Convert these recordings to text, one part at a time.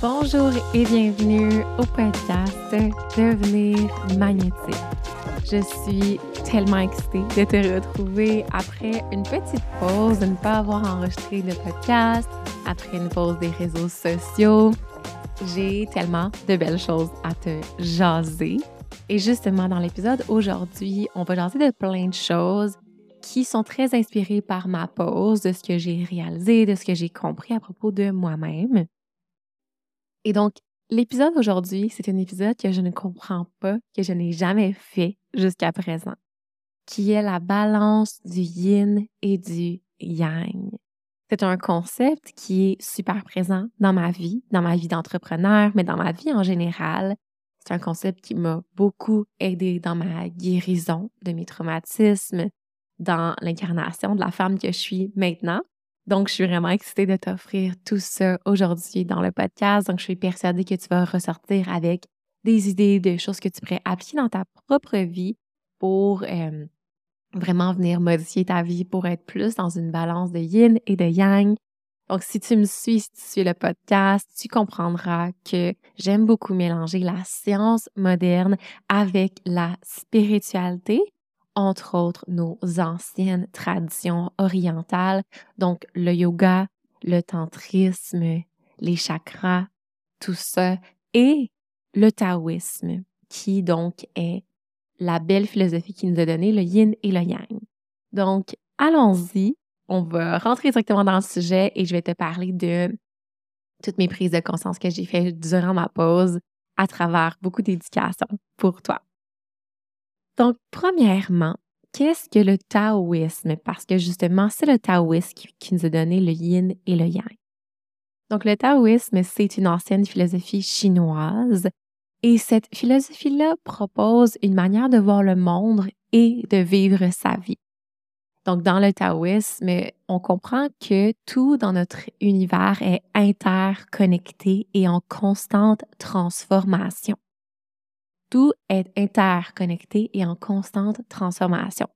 Bonjour et bienvenue au podcast Devenir magnétique. Je suis tellement excitée de te retrouver après une petite pause, de ne pas avoir enregistré le podcast, après une pause des réseaux sociaux. J'ai tellement de belles choses à te jaser. Et justement, dans l'épisode aujourd'hui, on va jaser de plein de choses qui sont très inspirés par ma pause, de ce que j'ai réalisé, de ce que j'ai compris à propos de moi-même. Et donc, l'épisode aujourd'hui, c'est un épisode que je ne comprends pas, que je n'ai jamais fait jusqu'à présent, qui est la balance du yin et du yang. C'est un concept qui est super présent dans ma vie, dans ma vie d'entrepreneur, mais dans ma vie en général. C'est un concept qui m'a beaucoup aidé dans ma guérison de mes traumatismes, dans l'incarnation de la femme que je suis maintenant. Donc, je suis vraiment excitée de t'offrir tout ça aujourd'hui dans le podcast. Donc, je suis persuadée que tu vas ressortir avec des idées de choses que tu pourrais appliquer dans ta propre vie pour euh, vraiment venir modifier ta vie pour être plus dans une balance de yin et de yang. Donc, si tu me suis, si tu suis le podcast, tu comprendras que j'aime beaucoup mélanger la science moderne avec la spiritualité entre autres nos anciennes traditions orientales, donc le yoga, le tantrisme, les chakras, tout ça, et le taoïsme, qui donc est la belle philosophie qui nous a donné le yin et le yang. Donc, allons-y, on va rentrer directement dans le sujet et je vais te parler de toutes mes prises de conscience que j'ai faites durant ma pause à travers beaucoup d'éducation pour toi. Donc, premièrement, qu'est-ce que le taoïsme? Parce que justement, c'est le taoïsme qui, nous a donné le yin et le yang. Donc, le taoïsme, c'est une ancienne philosophie chinoise et cette philosophie-là propose une manière de voir le monde et de vivre sa vie. Donc, dans le taoïsme, on comprend que tout dans notre univers est interconnecté et en constante transformation. Tout est interconnecté et en constante transformation.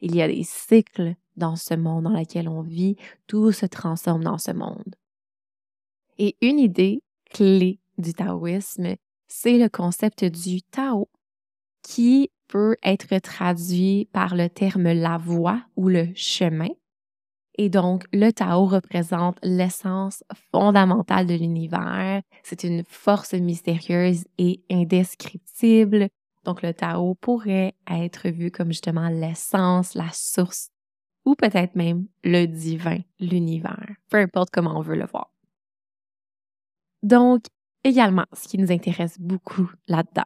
Il y a des cycles dans ce monde dans lequel on vit, tout se transforme dans ce monde. Et une idée clé du taoïsme, c'est le concept du Tao, qui peut être traduit par le terme la voie ou le chemin, et donc, le Tao représente l'essence fondamentale de l'univers. C'est une force mystérieuse et indescriptible. Donc, le Tao pourrait être vu comme justement l'essence, la source, ou peut-être même le divin, l'univers, peu importe comment on veut le voir. Donc, également, ce qui nous intéresse beaucoup là-dedans,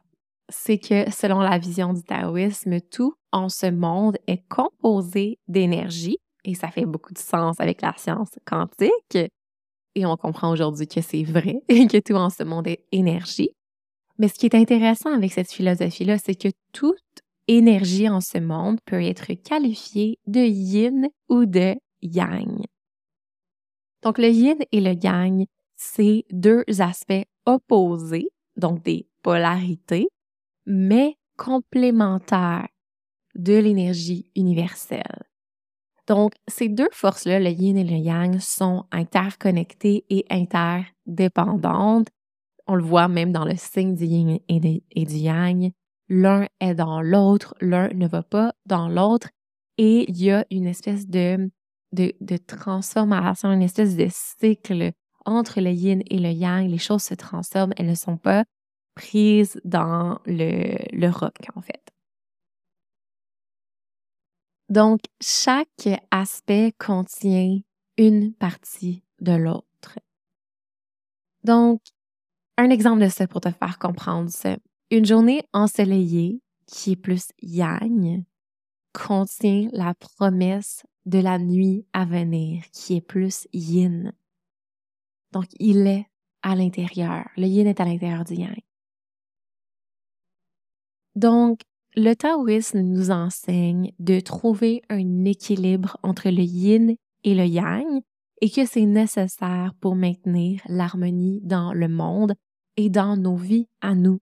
c'est que selon la vision du taoïsme, tout en ce monde est composé d'énergie et ça fait beaucoup de sens avec la science quantique. Et on comprend aujourd'hui que c'est vrai et que tout en ce monde est énergie. Mais ce qui est intéressant avec cette philosophie-là, c'est que toute énergie en ce monde peut être qualifiée de yin ou de yang. Donc le yin et le yang, c'est deux aspects opposés, donc des polarités, mais complémentaires de l'énergie universelle. Donc, ces deux forces-là, le yin et le yang, sont interconnectées et interdépendantes. On le voit même dans le signe du yin et, du yang. L'un est dans l'autre, l'un ne va pas dans l'autre. Et il y a une espèce de, transformation, une espèce de cycle entre le yin et le yang. Les choses se transforment, elles ne sont pas prises dans le, le rock, en fait. Donc, chaque aspect contient une partie de l'autre. Donc, un exemple de ça pour te faire comprendre ça. Une journée ensoleillée, qui est plus yang, contient la promesse de la nuit à venir, qui est plus yin. Donc, il est à l'intérieur. Le yin est à l'intérieur du yang. Donc, le taoïsme nous enseigne de trouver un équilibre entre le yin et le yang et que c'est nécessaire pour maintenir l'harmonie dans le monde et dans nos vies à nous.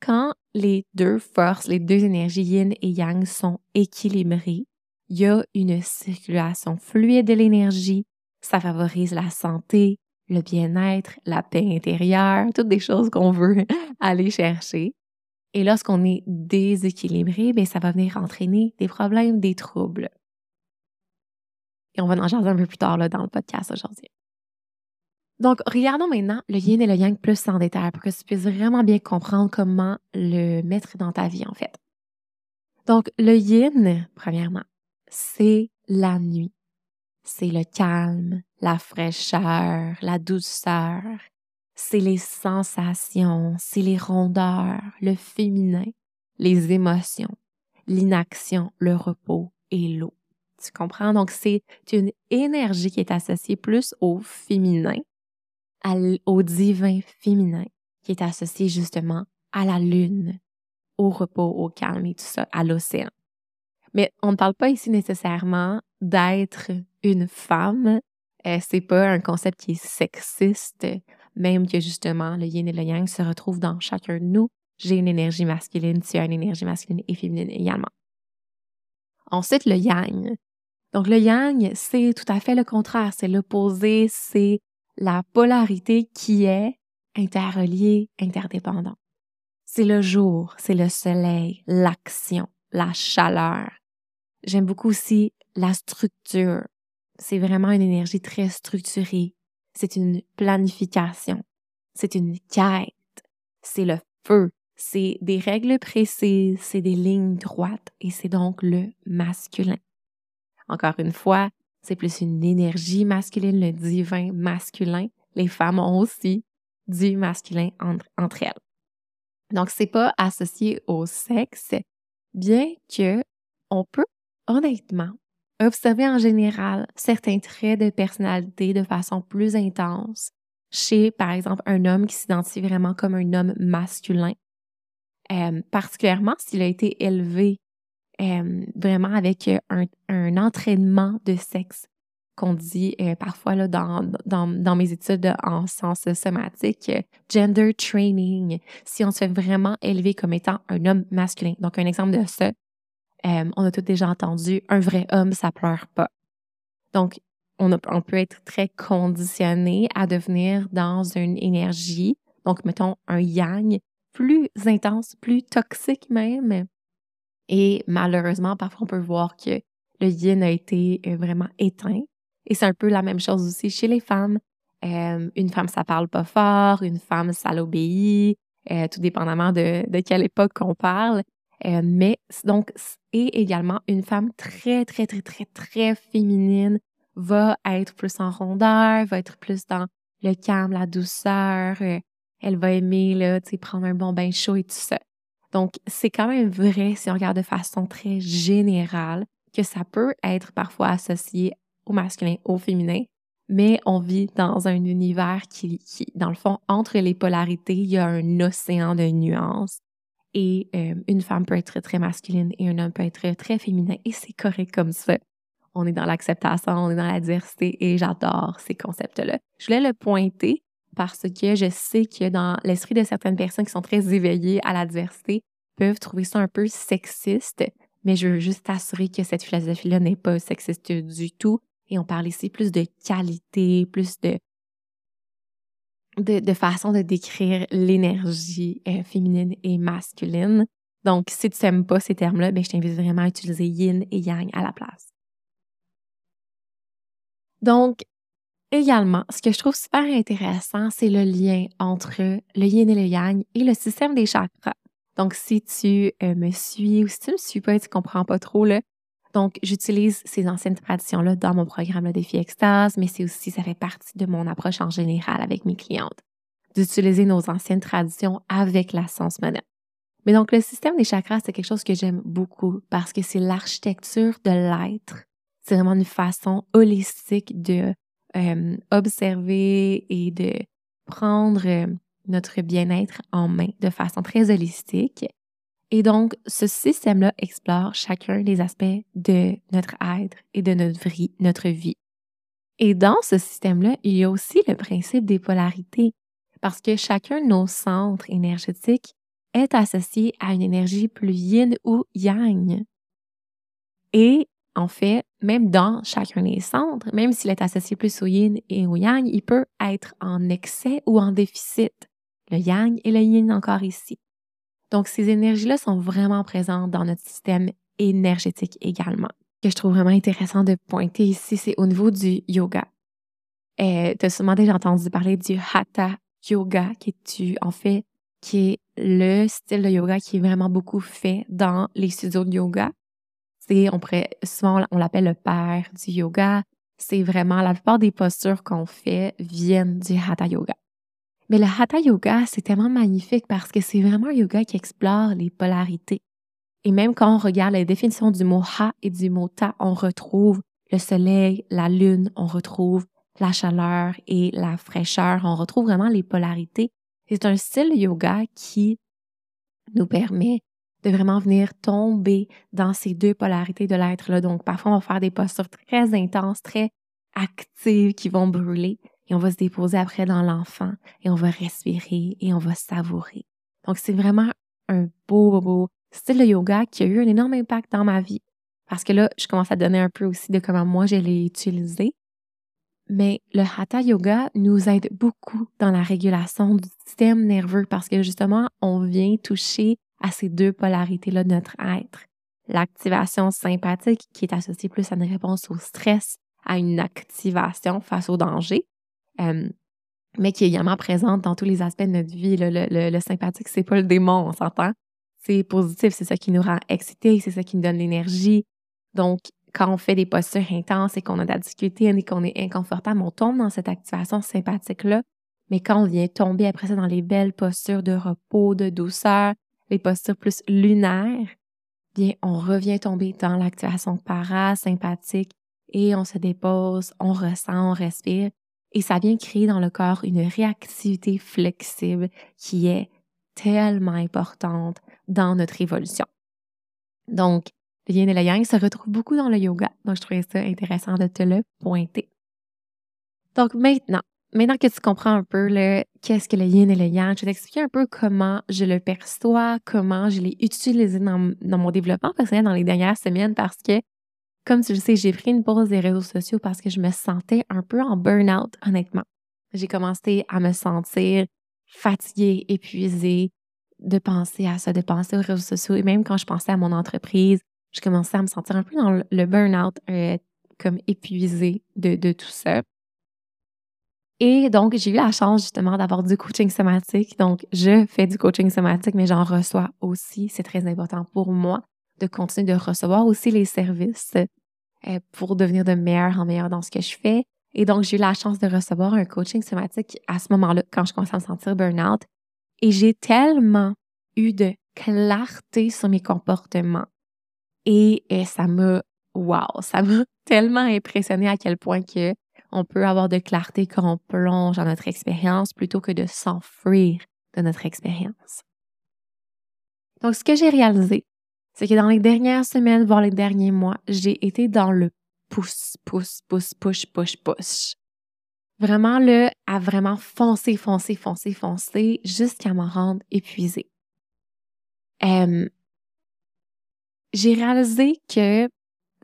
Quand les deux forces, les deux énergies yin et yang sont équilibrées, il y a une circulation fluide de l'énergie, ça favorise la santé, le bien-être, la paix intérieure, toutes des choses qu'on veut aller chercher. Et lorsqu'on est déséquilibré, bien, ça va venir entraîner des problèmes, des troubles. Et on va en jaser un peu plus tard là, dans le podcast aujourd'hui. Donc, regardons maintenant le yin et le yang plus en détail pour que tu puisses vraiment bien comprendre comment le mettre dans ta vie, en fait. Donc, le yin, premièrement, c'est la nuit. C'est le calme, la fraîcheur, la douceur. C'est les sensations, c'est les rondeurs, le féminin, les émotions, l'inaction, le repos et l'eau. Tu comprends? Donc, c'est une énergie qui est associée plus au féminin au divin féminin qui est associé justement à la lune, au repos, au calme et tout ça, à l'océan. Mais on ne parle pas ici nécessairement d'être une femme. Euh, c'est pas un concept qui est sexiste, même que justement le yin et le yang se retrouvent dans chacun de nous. J'ai une énergie masculine, tu as une énergie masculine et féminine également. Ensuite, le yang. Donc, le yang, c'est tout à fait le contraire. C'est l'opposé, c'est la polarité qui est interreliée, interdépendante. C'est le jour, c'est le soleil, l'action, la chaleur. J'aime beaucoup aussi la structure. C'est vraiment une énergie très structurée. C'est une planification. C'est une quête. C'est le feu. C'est des règles précises. C'est des lignes droites. Et c'est donc le masculin. Encore une fois, c'est plus une énergie masculine, le divin masculin. Les femmes ont aussi du masculin entre, elles. Donc, c'est pas associé au sexe, bien que on peut honnêtement observer en général certains traits de personnalité de façon plus intense chez, par exemple, un homme qui s'identifie vraiment comme un homme masculin, euh, particulièrement s'il a été élevé vraiment avec euh, un, entraînement de sexe qu'on dit euh, parfois dans, mes études en sciences somatiques, euh, gender training, si on se fait vraiment élever comme étant un homme masculin. Donc, un exemple de ça, on a tous déjà entendu, un vrai homme, ça pleure pas. Donc, on, peut être très conditionné à devenir dans une énergie, donc mettons un yang, plus intense, plus toxique même, et malheureusement, parfois, on peut voir que le yin a été euh, vraiment éteint. Et c'est un peu la même chose aussi chez les femmes. Euh, une femme, ça parle pas fort, une femme, ça l'obéit, euh, tout dépendamment de, de quelle époque qu'on parle. Mais donc, et également, une femme très, très, très, très, très féminine va être plus en rondeur, va être plus dans le calme, la douceur. elle va aimer là, prendre un bon bain chaud et tout ça. Donc, c'est quand même vrai, si on regarde de façon très générale, que ça peut être parfois associé au masculin, au féminin, mais on vit dans un univers qui, qui dans le fond, entre les polarités, il y a un océan de nuances. Et euh, une femme peut être très masculine et un homme peut être très féminin, et c'est correct comme ça. On est dans l'acceptation, on est dans la diversité, et j'adore ces concepts-là. Je voulais le pointer parce que je sais que dans l'esprit de certaines personnes qui sont très éveillées à la diversité peuvent trouver ça un peu sexiste, mais je veux juste t'assurer que cette philosophie-là n'est pas sexiste du tout. Et on parle ici plus de qualité, plus de, de, façon de décrire l'énergie euh, féminine et masculine. Donc, si tu n'aimes pas ces termes-là, ben, je t'invite vraiment à utiliser yin et yang à la place. Donc, Également, ce que je trouve super intéressant, c'est le lien entre le yin et le yang et le système des chakras. Donc, si tu euh, me suis ou si tu ne me suis pas, tu ne comprends pas trop, là, donc, j'utilise ces anciennes traditions-là dans mon programme Le Défi Extase, mais c'est aussi, ça fait partie de mon approche en général avec mes clientes. d'utiliser nos anciennes traditions avec la science moderne. Mais donc, le système des chakras, c'est quelque chose que j'aime beaucoup parce que c'est l'architecture de l'être. C'est vraiment une façon holistique de observer et de prendre notre bien-être en main de façon très holistique. Et donc, ce système-là explore chacun des aspects de notre être et de notre vie. Et dans ce système-là, il y a aussi le principe des polarités, parce que chacun de nos centres énergétiques est associé à une énergie plus yin ou yang. Et en fait, même dans chacun des centres, même s'il est associé plus au yin et au yang, il peut être en excès ou en déficit. Le yang et le yin encore ici. Donc, ces énergies-là sont vraiment présentes dans notre système énergétique également. Ce que je trouve vraiment intéressant de pointer ici, c'est au niveau du yoga. Euh, tu as sûrement déjà entendu parler du Hatha Yoga, qui est, en fait, qui est le style de yoga qui est vraiment beaucoup fait dans les studios de yoga. C'est, on pourrait, souvent, on l'appelle le père du yoga. C'est vraiment, la plupart des postures qu'on fait viennent du Hatha Yoga. Mais le Hatha Yoga, c'est tellement magnifique parce que c'est vraiment un yoga qui explore les polarités. Et même quand on regarde la définition du mot Ha et du mot Ta, on retrouve le soleil, la lune, on retrouve la chaleur et la fraîcheur, on retrouve vraiment les polarités c'est un style yoga qui nous permet de vraiment venir tomber dans ces deux polarités de l'être-là. Donc, parfois, on va faire des postures très intenses, très actives qui vont brûler et on va se déposer après dans l'enfant et on va respirer et on va savourer. Donc, c'est vraiment un beau, beau style de yoga qui a eu un énorme impact dans ma vie. Parce que là, je commence à donner un peu aussi de comment moi je l'ai utilisé. Mais le Hatha Yoga nous aide beaucoup dans la régulation du système nerveux parce que justement, on vient toucher à ces deux polarités-là de notre être. L'activation sympathique qui est associée plus à une réponse au stress, à une activation face au danger, euh, mais qui est également présente dans tous les aspects de notre vie. Le, le, le sympathique, c'est pas le démon, on s'entend. C'est positif, c'est ça qui nous rend excités, c'est ça qui nous donne l'énergie. Donc, quand on fait des postures intenses et qu'on a de la difficulté et qu'on est inconfortable, on tombe dans cette activation sympathique-là. Mais quand on vient tomber après ça dans les belles postures de repos, de douceur, les postures plus lunaires, bien, on revient tomber dans l'activation parasympathique et on se dépose, on ressent, on respire. Et ça vient créer dans le corps une réactivité flexible qui est tellement importante dans notre évolution. Donc, le yin et le yang se retrouvent beaucoup dans le yoga. Donc, je trouvais ça intéressant de te le pointer. Donc, maintenant, maintenant que tu comprends un peu le qu'est-ce que le yin et le yang, je vais t'expliquer un peu comment je le perçois, comment je l'ai utilisé dans, dans, mon développement personnel dans les dernières semaines parce que, comme tu le sais, j'ai pris une pause des réseaux sociaux parce que je me sentais un peu en burn-out, honnêtement. J'ai commencé à me sentir fatiguée, épuisée, de penser à ça, de penser aux réseaux sociaux. Et même quand je pensais à mon entreprise, je commençais à me sentir un peu dans le burn-out, euh, comme épuisée de, tout ça. Et donc, j'ai eu la chance justement d'avoir du coaching somatique. Donc, je fais du coaching somatique, mais j'en reçois aussi. C'est très important pour moi de continuer de recevoir aussi les services pour devenir de meilleur en meilleur dans ce que je fais. Et donc, j'ai eu la chance de recevoir un coaching somatique à ce moment-là, quand je commençais à me sentir burn-out. Et j'ai tellement eu de clarté sur mes comportements, et, ça m'a, wow, ça m'a tellement impressionné à quel point que on peut avoir de clarté quand on plonge dans notre expérience plutôt que de s'enfuir de notre expérience. Donc, ce que j'ai réalisé, c'est que dans les dernières semaines, voire les derniers mois, j'ai été dans le pouce, pouce, pouce, push, push, push. Vraiment, le à vraiment foncer, foncer, foncer, foncer, jusqu'à m'en rendre épuisée. J'ai réalisé que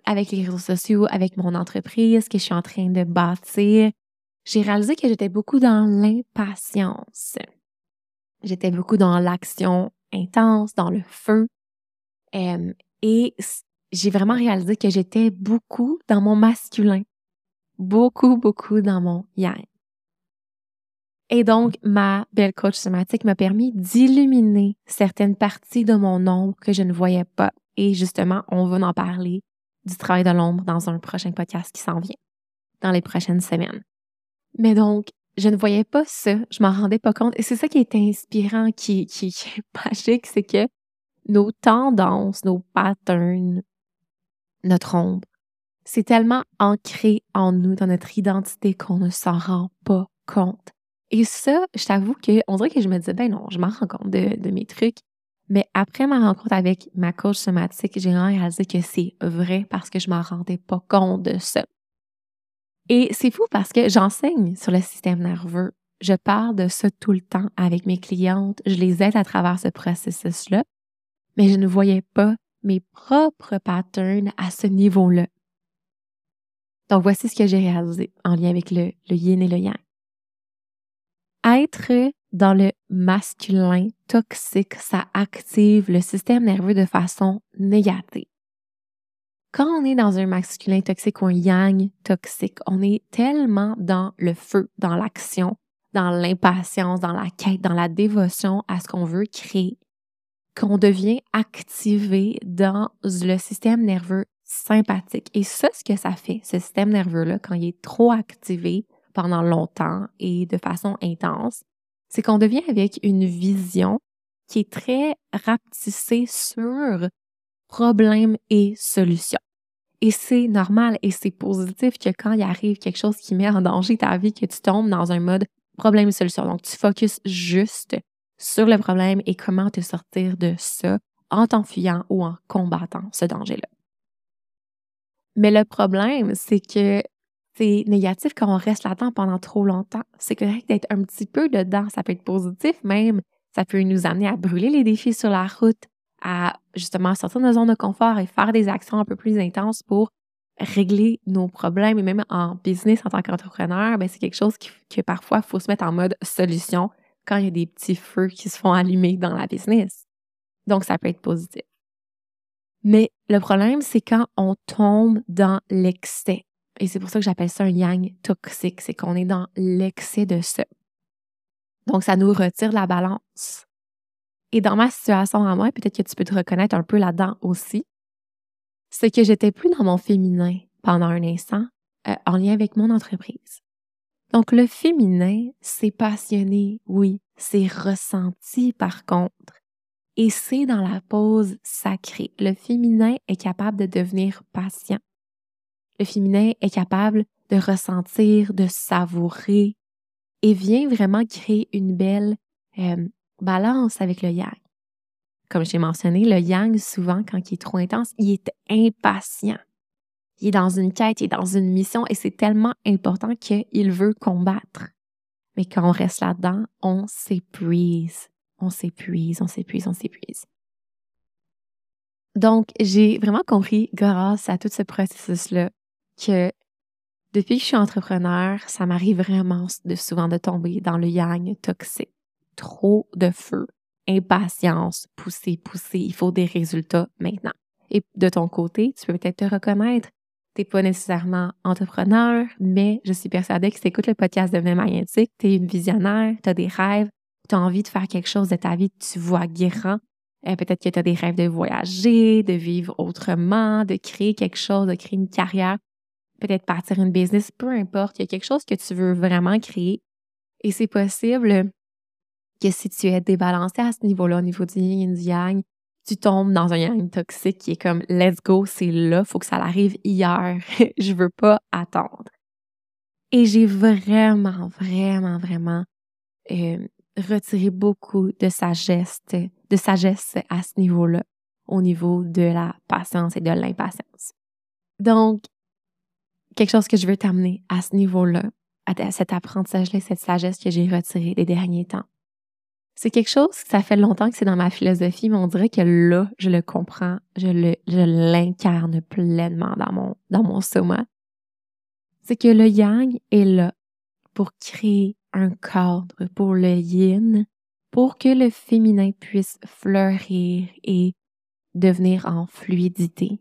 avec les réseaux sociaux, avec mon entreprise que je suis en train de bâtir, j'ai réalisé que j'étais beaucoup dans l'impatience. J'étais beaucoup dans l'action intense, dans le feu. Euh, et j'ai vraiment réalisé que j'étais beaucoup dans mon masculin. Beaucoup, beaucoup dans mon yang. Et donc, ma belle coach somatique m'a permis d'illuminer certaines parties de mon ombre que je ne voyais pas et justement, on va en parler du travail de l'ombre dans un prochain podcast qui s'en vient, dans les prochaines semaines. Mais donc, je ne voyais pas ça, je m'en rendais pas compte. Et c'est ça qui est inspirant, qui, qui, qui est magique, c'est que nos tendances, nos patterns, notre ombre, c'est tellement ancré en nous, dans notre identité, qu'on ne s'en rend pas compte. Et ça, je t'avoue que on dirait que je me disais, ben non, je m'en rends compte de, mes trucs. Mais après ma rencontre avec ma coach somatique, j'ai réalisé que c'est vrai parce que je m'en rendais pas compte de ça. Et c'est fou parce que j'enseigne sur le système nerveux. Je parle de ça tout le temps avec mes clientes. Je les aide à travers ce processus-là. Mais je ne voyais pas mes propres patterns à ce niveau-là. Donc, voici ce que j'ai réalisé en lien avec le, yin et le yang. Être dans le masculin toxique, ça active le système nerveux de façon négative. Quand on est dans un masculin toxique ou un yang toxique, on est tellement dans le feu, dans l'action, dans l'impatience, dans la quête, dans la dévotion à ce qu'on veut créer, qu'on devient activé dans le système nerveux sympathique. Et ça, ce que ça fait, ce système nerveux-là, quand il est trop activé pendant longtemps et de façon intense, c'est qu'on devient avec une vision qui est très rapetissée sur problèmes et solutions. Et c'est normal et c'est positif que quand il arrive quelque chose qui met en danger ta vie, que tu tombes dans un mode problème et solution. Donc, tu focuses juste sur le problème et comment te sortir de ça en t'enfuyant ou en combattant ce danger-là. Mais le problème, c'est que c'est négatif quand on reste là-dedans pendant trop longtemps. C'est correct d'être un petit peu dedans. Ça peut être positif même. Ça peut nous amener à brûler les défis sur la route, à justement sortir de notre zone de confort et faire des actions un peu plus intenses pour régler nos problèmes. Et même en business, en tant qu'entrepreneur, ben c'est quelque chose que parfois, il faut se mettre en mode solution quand il y a des petits feux qui se font allumer dans la business. Donc, ça peut être positif. Mais le problème, c'est quand on tombe dans l'excès. Et c'est pour ça que j'appelle ça un yang toxique, c'est qu'on est dans l'excès de ça. Donc, ça nous retire la balance. Et dans ma situation à moi, peut-être que tu peux te reconnaître un peu là-dedans aussi, c'est que j'étais plus dans mon féminin pendant un instant euh, en lien avec mon entreprise. Donc, le féminin, c'est passionné, oui, c'est ressenti par contre. Et c'est dans la pause sacrée. Le féminin est capable de devenir patient. Le féminin est capable de ressentir, de savourer et vient vraiment créer une belle euh, balance avec le yang. Comme j'ai mentionné, le yang, souvent, quand il est trop intense, il est impatient. Il est dans une quête, il est dans une mission et c'est tellement important qu'il veut combattre. Mais quand on reste là-dedans, on s'épuise on s'épuise, on s'épuise, on s'épuise. Donc, j'ai vraiment compris, grâce à tout ce processus-là, que depuis que je suis entrepreneur, ça m'arrive vraiment de souvent de tomber dans le yang toxique. Trop de feu, impatience, pousser, pousser, il faut des résultats maintenant. Et de ton côté, tu peux peut-être te reconnaître. Tu n'es pas nécessairement entrepreneur, mais je suis persuadée que si écoutes le podcast Devenir magnétique, tu es une visionnaire, tu as des rêves, tu as envie de faire quelque chose de ta vie, tu vois grand. Euh, peut-être que tu as des rêves de voyager, de vivre autrement, de créer quelque chose, de créer une carrière, peut-être partir une business, peu importe. Il y a quelque chose que tu veux vraiment créer. Et c'est possible que si tu es débalancé à ce niveau-là, au niveau du yin et du yang, tu tombes dans un yang toxique qui est comme let's go, c'est là, faut que ça arrive hier. Je veux pas attendre. Et j'ai vraiment, vraiment, vraiment euh, retirer beaucoup de sagesse, de sagesse à ce niveau-là, au niveau de la patience et de l'impatience. Donc, quelque chose que je veux t'amener à ce niveau-là, à cet apprentissage-là, cette sagesse que j'ai retirée des derniers temps. C'est quelque chose, ça fait longtemps que c'est dans ma philosophie, mais on dirait que là, je le comprends, je je l'incarne pleinement dans mon, dans mon soma. C'est que le yang est là pour créer un cadre pour le yin pour que le féminin puisse fleurir et devenir en fluidité.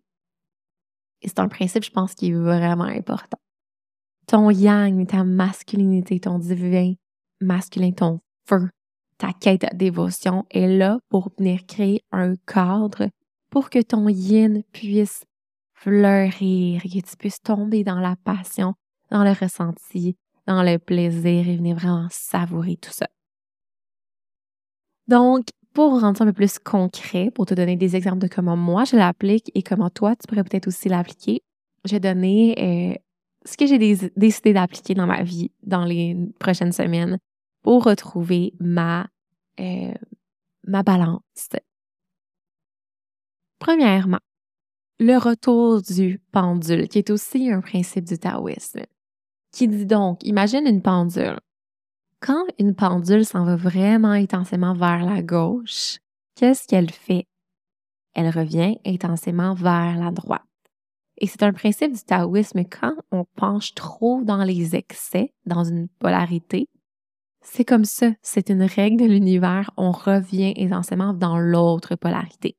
Et c'est un principe, je pense, qui est vraiment important. Ton yang, ta masculinité, ton divin masculin, ton feu, ta quête de dévotion est là pour venir créer un cadre pour que ton yin puisse fleurir, que tu puisses tomber dans la passion, dans le ressenti, dans le plaisir et venir vraiment savourer tout ça. Donc, pour rendre ça un peu plus concret, pour te donner des exemples de comment moi je l'applique et comment toi, tu pourrais peut-être aussi l'appliquer, j'ai donné euh, ce que j'ai décidé d'appliquer dans ma vie dans les prochaines semaines pour retrouver ma, euh, ma balance. Premièrement, le retour du pendule, qui est aussi un principe du taoïsme, qui dit donc, imagine une pendule. Quand une pendule s'en va vraiment intensément vers la gauche, qu'est-ce qu'elle fait? Elle revient intensément vers la droite. Et c'est un principe du taoïsme quand on penche trop dans les excès, dans une polarité. C'est comme ça, c'est une règle de l'univers, on revient intensément dans l'autre polarité.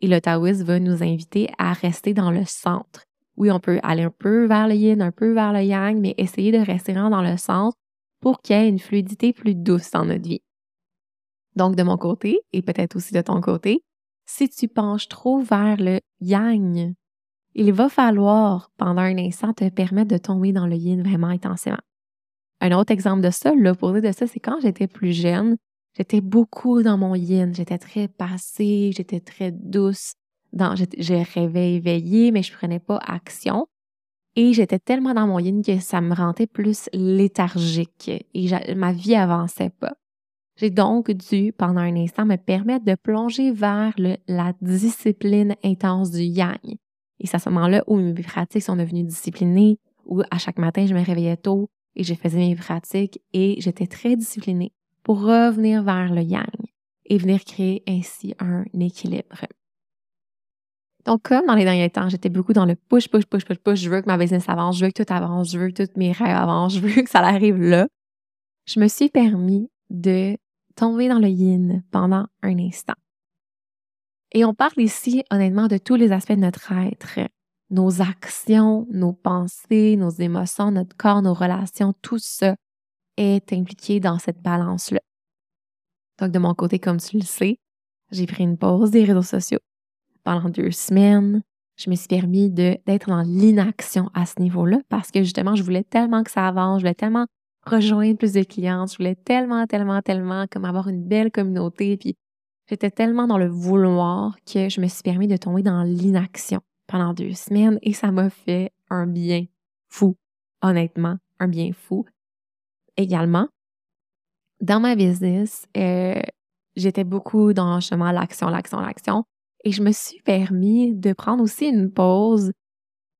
Et le taoïsme va nous inviter à rester dans le centre. Oui, on peut aller un peu vers le yin, un peu vers le yang, mais essayer de rester dans le centre pour qu'il y ait une fluidité plus douce dans notre vie. Donc, de mon côté, et peut-être aussi de ton côté, si tu penches trop vers le yang, il va falloir, pendant un instant, te permettre de tomber dans le yin vraiment intensément. Un autre exemple de ça, l'opposé de ça, c'est quand j'étais plus jeune, J'étais beaucoup dans mon yin, j'étais très passive, j'étais très douce. Dans, je, rêvais éveillée, mais je prenais pas action. Et j'étais tellement dans mon yin que ça me rendait plus léthargique et ma vie avançait pas. J'ai donc dû, pendant un instant, me permettre de plonger vers la discipline intense du yang. Et c'est à ce moment-là où mes pratiques sont devenues disciplinées, où à chaque matin, je me réveillais tôt et je faisais mes pratiques et j'étais très disciplinée pour revenir vers le yang et venir créer ainsi un équilibre. Donc, comme dans les derniers temps, j'étais beaucoup dans le push, push, push, push, push, je veux que ma business avance, je veux que tout avance, je veux que tous mes rêves avancent, je veux que ça arrive là, je me suis permis de tomber dans le yin pendant un instant. Et on parle ici, honnêtement, de tous les aspects de notre être, nos actions, nos pensées, nos émotions, notre corps, nos relations, tout ça est impliqué dans cette balance-là. Donc, de mon côté, comme tu le sais, j'ai pris une pause des réseaux sociaux. Pendant deux semaines, je me suis permis d'être dans l'inaction à ce niveau-là parce que justement, je voulais tellement que ça avance, je voulais tellement rejoindre plus de clients, je voulais tellement, tellement, tellement comme avoir une belle communauté. Puis j'étais tellement dans le vouloir que je me suis permis de tomber dans l'inaction pendant deux semaines et ça m'a fait un bien fou, honnêtement, un bien fou également, dans ma business, euh, j'étais beaucoup dans justement l'action, l'action, l'action. Et je me suis permis de prendre aussi une pause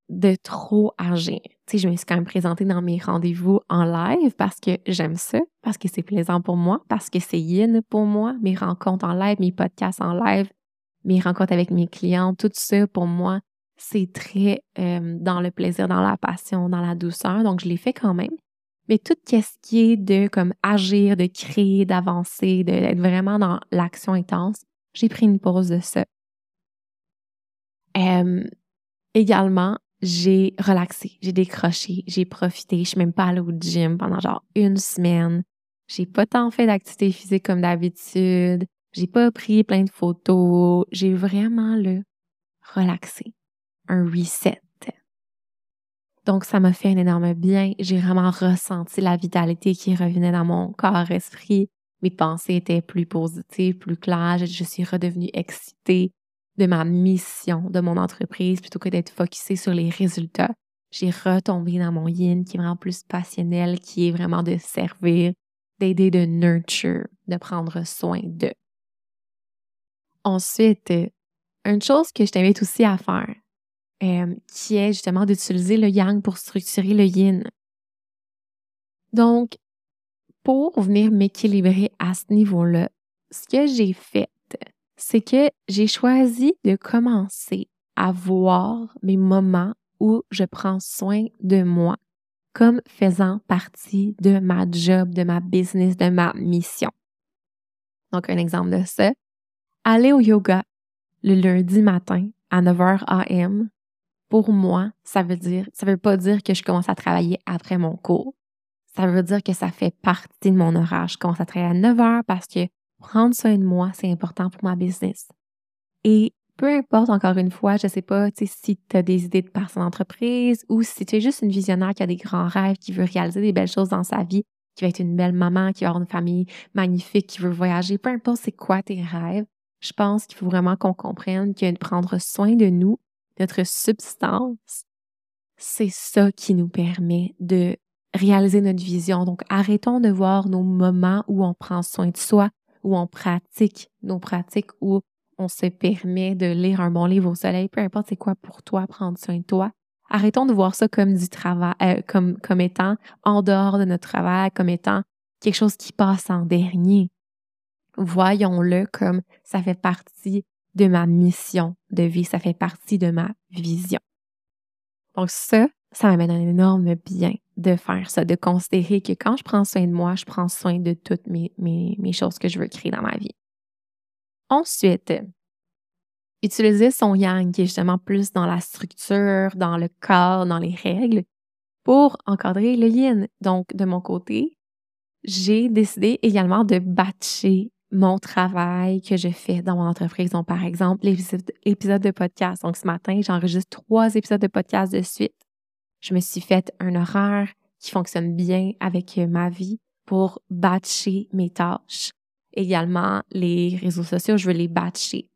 de trop agir. Tu sais, je me suis quand même présentée dans mes rendez-vous en live parce que j'aime ça, parce que c'est plaisant pour moi, parce que c'est yin pour moi, mes rencontres en live, mes podcasts en live, mes rencontres avec mes clients, tout ça pour moi, c'est très euh, dans le plaisir, dans la passion, dans la douceur. Donc, je l'ai fait quand même. Mais tout ce qui est de comme agir, de créer, d'avancer, d'être vraiment dans l'action intense, j'ai pris une pause de ça. également, j'ai relaxé, j'ai décroché, j'ai profité. Je suis même pas allée au gym pendant genre une semaine. J'ai pas tant fait d'activité physique comme d'habitude. J'ai pas pris plein de photos. J'ai vraiment le relaxé. Un reset. Donc, ça m'a fait un énorme bien. J'ai vraiment ressenti la vitalité qui revenait dans mon corps-esprit. Mes pensées étaient plus positives, plus claires. Je suis redevenue excitée de ma mission, de mon entreprise, plutôt que d'être focusée sur les résultats. J'ai retombé dans mon yin qui est vraiment plus passionnel, qui est vraiment de servir, d'aider, de nurture, de prendre soin de. Ensuite, une chose que je t'invite aussi à faire, euh, qui est justement d'utiliser le yang pour structurer le yin. Donc, pour venir m'équilibrer à ce niveau-là, ce que j'ai fait, c'est que j'ai choisi de commencer à voir mes moments où je prends soin de moi comme faisant partie de ma job, de ma business, de ma mission. Donc, un exemple de ça, aller au yoga le lundi matin à 9h AM pour moi, ça veut dire, ça veut pas dire que je commence à travailler après mon cours. Ça veut dire que ça fait partie de mon horaire. Je commence à travailler à 9 heures parce que prendre soin de moi, c'est important pour ma business. Et peu importe, encore une fois, je sais pas si tu as des idées de personne d'entreprise ou si tu es juste une visionnaire qui a des grands rêves, qui veut réaliser des belles choses dans sa vie, qui va être une belle maman, qui va avoir une famille magnifique, qui veut voyager, peu importe c'est quoi tes rêves, je pense qu'il faut vraiment qu'on comprenne que prendre soin de nous, notre substance, c'est ça qui nous permet de réaliser notre vision. Donc, arrêtons de voir nos moments où on prend soin de soi, où on pratique nos pratiques, où on se permet de lire un bon livre au soleil, peu importe c'est quoi pour toi, prendre soin de toi. Arrêtons de voir ça comme du travail, euh, comme, comme étant en dehors de notre travail, comme étant quelque chose qui passe en dernier. Voyons-le comme ça fait partie de ma mission de vie, ça fait partie de ma vision. Donc ça, ça m'amène un énorme bien de faire ça, de considérer que quand je prends soin de moi, je prends soin de toutes mes, mes, mes choses que je veux créer dans ma vie. Ensuite, utiliser son yang, qui est justement plus dans la structure, dans le corps, dans les règles, pour encadrer le yin. Donc, de mon côté, j'ai décidé également de batcher mon travail que je fais dans mon entreprise. Donc, par exemple, l'épisode de podcast. Donc, ce matin, j'enregistre trois épisodes de podcast de suite. Je me suis fait un horaire qui fonctionne bien avec ma vie pour batcher mes tâches. Également, les réseaux sociaux, je veux les batcher.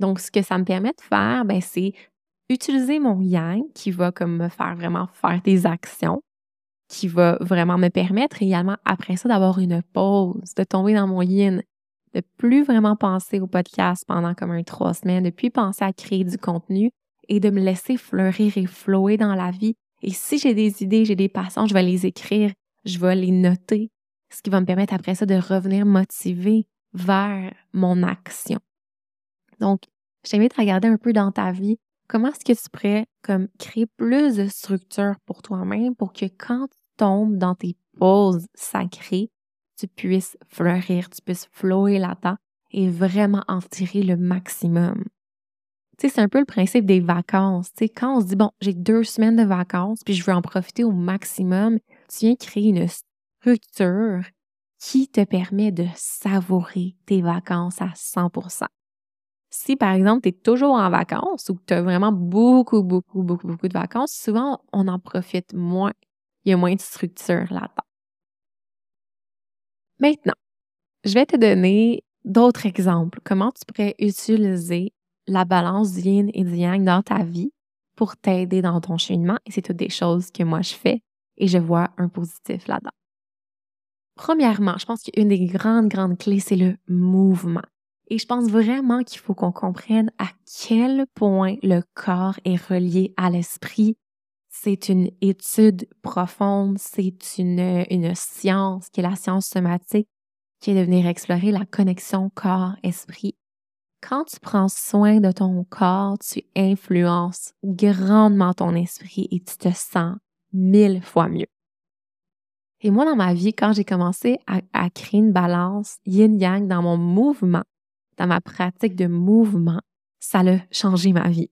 Donc, ce que ça me permet de faire, ben, c'est utiliser mon yang qui va comme me faire vraiment faire des actions, qui va vraiment me permettre également après ça d'avoir une pause, de tomber dans mon yin, de plus vraiment penser au podcast pendant comme un trois semaines, de plus penser à créer du contenu et de me laisser fleurir et flower dans la vie. Et si j'ai des idées, j'ai des passions, je vais les écrire, je vais les noter, ce qui va me permettre après ça de revenir motivé vers mon action. Donc, je t'invite à regarder un peu dans ta vie comment est-ce que tu pourrais comme créer plus de structure pour toi-même pour que quand tu tombes dans tes pauses sacrées, tu puisses fleurir, tu puisses flower là-dedans et vraiment en tirer le maximum. Tu sais, c'est un peu le principe des vacances. Tu sais, quand on se dit, bon, j'ai deux semaines de vacances, puis je veux en profiter au maximum, tu viens créer une structure qui te permet de savourer tes vacances à 100% Si, par exemple, tu es toujours en vacances ou que tu as vraiment beaucoup, beaucoup, beaucoup, beaucoup de vacances, souvent, on en profite moins. Il y a moins de structure là-dedans. Maintenant, je vais te donner d'autres exemples. Comment tu pourrais utiliser la balance yin et yang dans ta vie pour t'aider dans ton cheminement? Et c'est toutes des choses que moi je fais et je vois un positif là-dedans. Premièrement, je pense qu'une des grandes, grandes clés, c'est le mouvement. Et je pense vraiment qu'il faut qu'on comprenne à quel point le corps est relié à l'esprit c'est une étude profonde, c'est une, science qui est la science somatique, qui est de venir explorer la connexion corps-esprit. Quand tu prends soin de ton corps, tu influences grandement ton esprit et tu te sens mille fois mieux. Et moi, dans ma vie, quand j'ai commencé à, à créer une balance yin-yang dans mon mouvement, dans ma pratique de mouvement, ça a changé ma vie.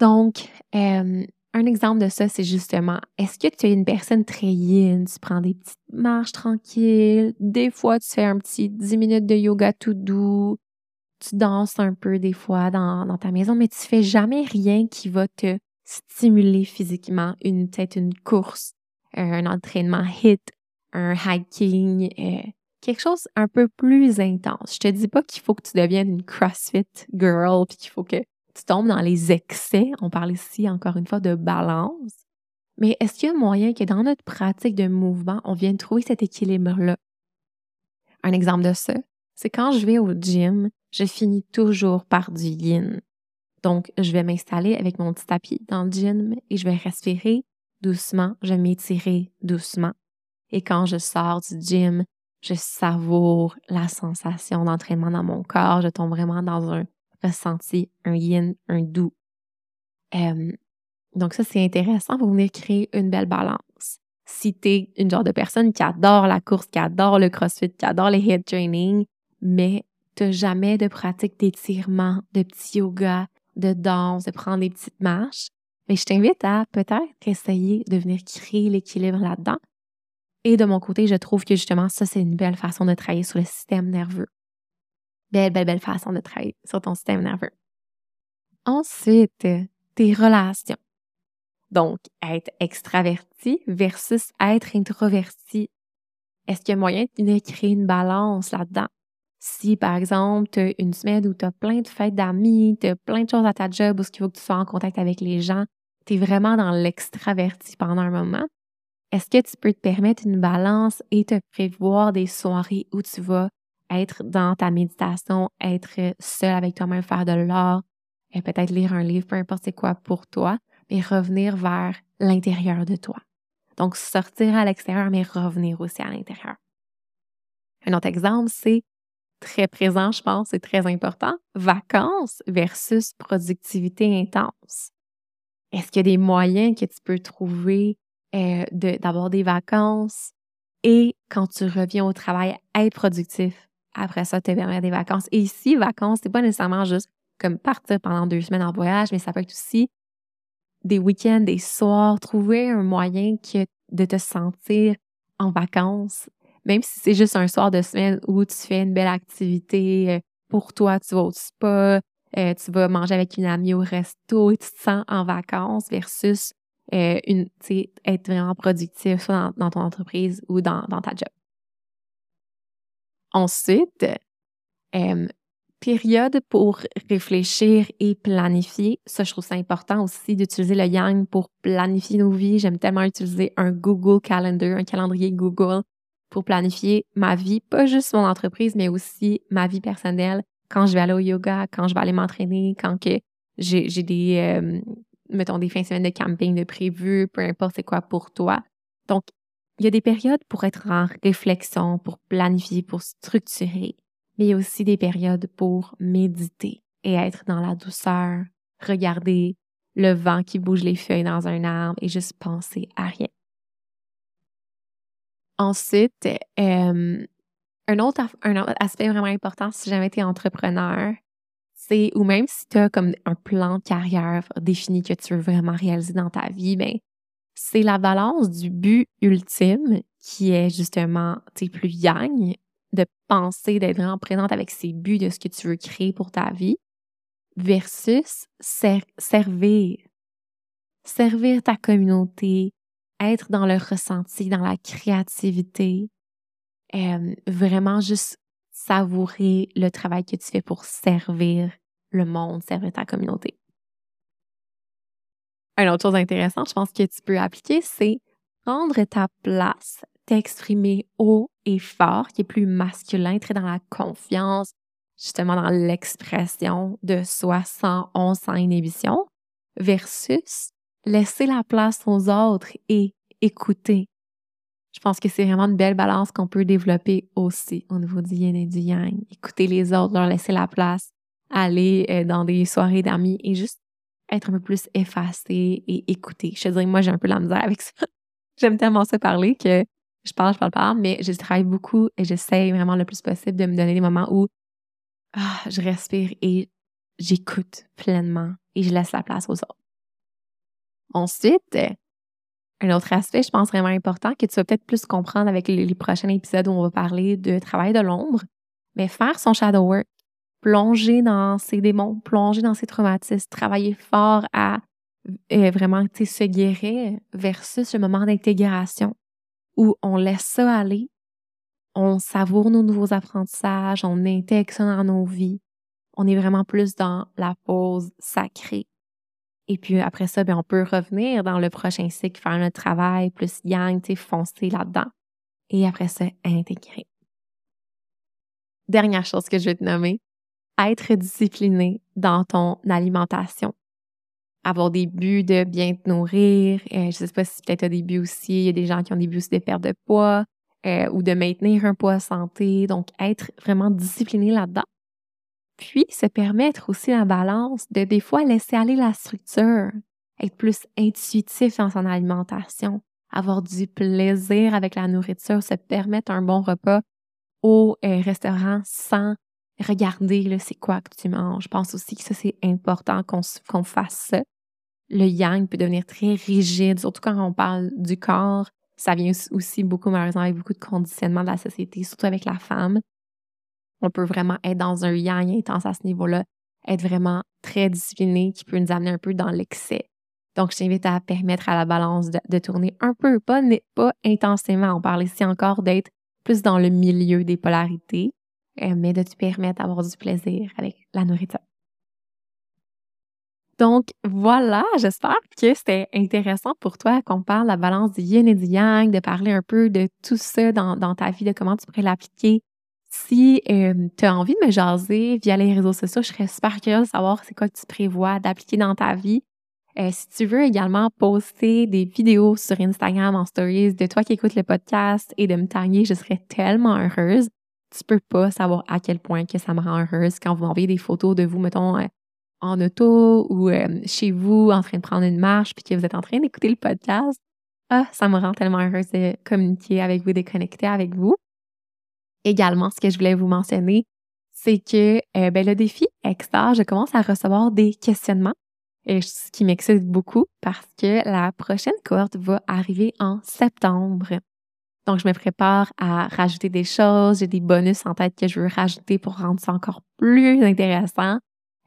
Donc, euh, un exemple de ça, c'est justement, est-ce que tu es une personne très yin, tu prends des petites marches tranquilles, des fois tu fais un petit 10 minutes de yoga tout doux, tu danses un peu des fois dans, ta maison, mais tu fais jamais rien qui va te stimuler physiquement, une peut-être une course, un entraînement hit, un hiking, euh, quelque chose un peu plus intense. Je te dis pas qu'il faut que tu deviennes une CrossFit girl puis qu'il faut que tu tombes dans les excès. On parle ici encore une fois de balance. Mais est-ce qu'il y a moyen que dans notre pratique de mouvement, on vienne trouver cet équilibre-là? Un exemple de ça, c'est quand je vais au gym, je finis toujours par du yin. Donc, je vais m'installer avec mon petit tapis dans le gym et je vais respirer doucement, je vais m'étirer doucement. Et quand je sors du gym, je savoure la sensation d'entraînement dans mon corps, je tombe vraiment dans un ressenti, un yin, un doux. donc ça, c'est intéressant pour venir créer une belle balance. Si tu une genre de personne qui adore la course, qui adore le crossfit, qui adore les head training, mais tu jamais de pratique d'étirement, de petit yoga, de danse, de prendre des petites marches, mais je t'invite à peut-être essayer de venir créer l'équilibre là-dedans. Et de mon côté, je trouve que justement, ça, c'est une belle façon de travailler sur le système nerveux. Belle, belle, belle façon de travailler sur ton système nerveux. Ensuite, tes relations. Donc, être extraverti versus être introverti. Est-ce qu'il y a moyen de créer une balance là-dedans? Si, par exemple, tu as une semaine où tu as plein de fêtes d'amis, tu as plein de choses à ta job où il faut que tu sois en contact avec les gens, tu es vraiment dans l'extraverti pendant un moment, est-ce que tu peux te permettre une balance et te prévoir des soirées où tu vas être dans ta méditation, être seul avec toi-même, faire de l'art, et peut-être lire un livre, peu importe c'est quoi pour toi, mais revenir vers l'intérieur de toi. Donc, sortir à l'extérieur, mais revenir aussi à l'intérieur. Un autre exemple, c'est très présent, je pense, c'est très important, vacances versus productivité intense. Est-ce qu'il y a des moyens que tu peux trouver euh, d'avoir des vacances et quand tu reviens au travail, être productif? Après ça, te permettre des vacances. Et ici, vacances, c'est pas nécessairement juste comme partir pendant deux semaines en voyage, mais ça peut être aussi des week-ends, des soirs, trouver un moyen que de te sentir en vacances, même si c'est juste un soir de semaine où tu fais une belle activité euh, pour toi, tu vas au spa, euh, tu vas manger avec une amie au resto et tu te sens en vacances versus euh, une, être vraiment productif soit dans, ton entreprise ou dans ta job. Ensuite, période pour réfléchir et planifier. Ça, je trouve ça important aussi d'utiliser le Yang pour planifier nos vies. J'aime tellement utiliser un Google Calendar, un calendrier Google pour planifier ma vie, pas juste mon entreprise, mais aussi ma vie personnelle. Quand je vais aller au yoga, quand je vais aller m'entraîner, quand que j'ai, des, euh, mettons, des fins de semaine de camping de prévu, peu importe c'est quoi pour toi. Donc, il y a des périodes pour être en réflexion, pour planifier, pour structurer mais il y a aussi des périodes pour méditer et être dans la douceur, regarder le vent qui bouge les feuilles dans un arbre et juste penser à rien. Ensuite, euh, un, autre, aspect vraiment important si jamais tu es entrepreneur, c'est, ou même si tu as comme un plan de carrière défini que tu veux vraiment réaliser dans ta vie, ben, c'est la balance du but ultime qui est justement, tu plus yang, de penser, d'être vraiment présente avec ses buts de ce que tu veux créer pour ta vie, versus servir. Servir ta communauté, être dans le ressenti, dans la créativité, euh, vraiment juste savourer le travail que tu fais pour servir le monde, servir ta communauté. Une autre chose intéressante, je pense que tu peux appliquer, c'est prendre ta place, t'exprimer haut et fort, qui est plus masculin, très dans la confiance, justement dans l'expression de soi sans honte, sans inhibition, versus laisser la place aux autres et écouter. Je pense que c'est vraiment une belle balance qu'on peut développer aussi au niveau du yin et du yang. Écouter les autres, leur laisser la place, aller euh, dans des soirées d'amis et juste être un peu plus effacé et écouter. Je te dirais, moi, j'ai un peu la misère avec ça. J'aime tellement ça parler que je parle, je parle, pas, mais je travaille beaucoup et j'essaie vraiment le plus possible de me donner des moments où ah, je respire et j'écoute pleinement et je laisse la place aux autres. Ensuite, un autre aspect, je pense vraiment important, que tu vas peut-être plus comprendre avec les, prochains épisodes où on va parler de travail de l'ombre, mais faire son shadow work, plonger dans ses démons, plonger dans ses traumatismes, travailler fort à euh, vraiment se guérir versus le moment d'intégration où on laisse ça aller, on savoure nos nouveaux apprentissages, on intègre ça dans nos vies. On est vraiment plus dans la pause sacrée. Et puis après ça, bien, on peut revenir dans le prochain cycle, faire notre travail plus yang, foncer là-dedans. Et après ça, intégrer. Dernière chose que je vais te nommer, être discipliné dans ton alimentation avoir des buts de bien te nourrir. Euh, je ne sais pas si peut-être tu as des buts aussi. Il y a des gens qui ont des buts aussi de perte de poids euh, ou de maintenir un poids santé. Donc, être vraiment discipliné là-dedans. Puis, se permettre aussi la balance de des fois laisser aller la structure, être plus intuitif dans son alimentation, avoir du plaisir avec la nourriture, se permettre un bon repas au euh, restaurant sans regarder c'est quoi que tu manges. Je pense aussi que ça, c'est important qu'on fasse ça. Le yang peut devenir très rigide, surtout quand on parle du corps. Ça vient aussi beaucoup, malheureusement, avec beaucoup de conditionnement de la société, surtout avec la femme. On peut vraiment être dans un yang intense à ce niveau-là, être vraiment très discipliné qui peut nous amener un peu dans l'excès. Donc, je t'invite à permettre à la balance de, tourner un peu, pas, pas intensément. On parle ici encore d'être plus dans le milieu des polarités, mais de te permettre d'avoir du plaisir avec la nourriture. Donc voilà, j'espère que c'était intéressant pour toi qu'on parle de la balance du yin et du yang, de parler un peu de tout ça dans, dans ta vie, de comment tu pourrais l'appliquer. Si euh, tu as envie de me jaser via les réseaux sociaux, je serais super curieuse de savoir c'est quoi que tu prévois d'appliquer dans ta vie. Euh, si tu veux également poster des vidéos sur Instagram en stories de toi qui écoutes le podcast et de me taguer, je serais tellement heureuse. Tu peux pas savoir à quel point que ça me rend heureuse quand vous m'envoyez des photos de vous, mettons, euh, en auto ou euh, chez vous en train de prendre une marche puis que vous êtes en train d'écouter le podcast, ah, ça me rend tellement heureuse de communiquer avec vous, de connecter avec vous. Également, ce que je voulais vous mentionner, c'est que euh, ben, le défi extra, je commence à recevoir des questionnements, et ce qui m'excite beaucoup parce que la prochaine cohorte va arriver en septembre. Donc, je me prépare à rajouter des choses, j'ai des bonus en tête que je veux rajouter pour rendre ça encore plus intéressant.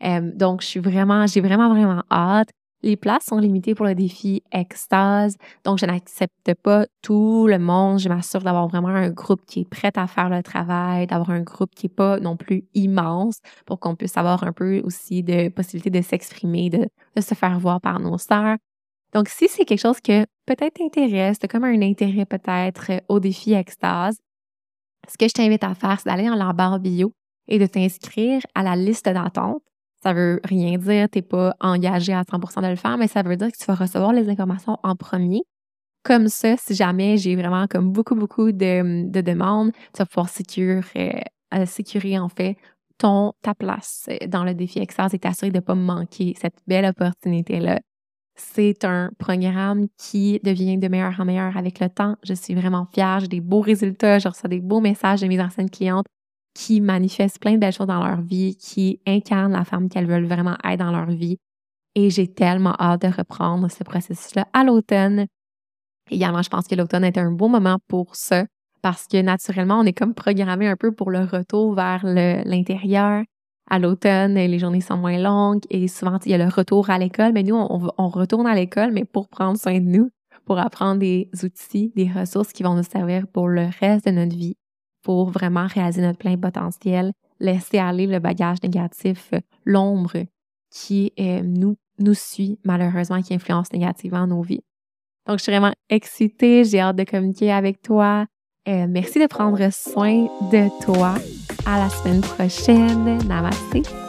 Euh, donc, je suis vraiment, j'ai vraiment, vraiment hâte. Les places sont limitées pour le défi Extase, donc je n'accepte pas tout le monde. Je m'assure d'avoir vraiment un groupe qui est prêt à faire le travail, d'avoir un groupe qui n'est pas non plus immense pour qu'on puisse avoir un peu aussi de possibilité de s'exprimer, de, de se faire voir par nos sœurs. Donc, si c'est quelque chose que peut-être t'intéresse, comme un intérêt peut-être au défi Extase, ce que je t'invite à faire, c'est d'aller dans la barre bio et de t'inscrire à la liste d'attente. Ça veut rien dire, tu n'es pas engagé à 100% de le faire, mais ça veut dire que tu vas recevoir les informations en premier. Comme ça, si jamais j'ai vraiment comme beaucoup, beaucoup de, demandes, tu vas pouvoir sécuriser, euh, sécuriser en fait ton, ta place dans le défi Extase et t'assurer de ne pas manquer cette belle opportunité-là. C'est un programme qui devient de meilleur en meilleur avec le temps. Je suis vraiment fière, j'ai des beaux résultats, je reçois des beaux messages de mes anciennes clientes qui manifestent plein de belles choses dans leur vie, qui incarnent la femme qu'elles veulent vraiment être dans leur vie. Et j'ai tellement hâte de reprendre ce processus-là à l'automne. Également, je pense que l'automne est un bon moment pour ça parce que naturellement, on est comme programmé un peu pour le retour vers l'intérieur. À l'automne, les journées sont moins longues et souvent, il y a le retour à l'école. Mais nous, on, on retourne à l'école, mais pour prendre soin de nous, pour apprendre des outils, des ressources qui vont nous servir pour le reste de notre vie pour vraiment réaliser notre plein potentiel, laisser aller le bagage négatif, l'ombre qui euh, nous, nous suit malheureusement, qui influence négativement nos vies. Donc, je suis vraiment excitée, j'ai hâte de communiquer avec toi. Euh, merci de prendre soin de toi. À la semaine prochaine. Namaste.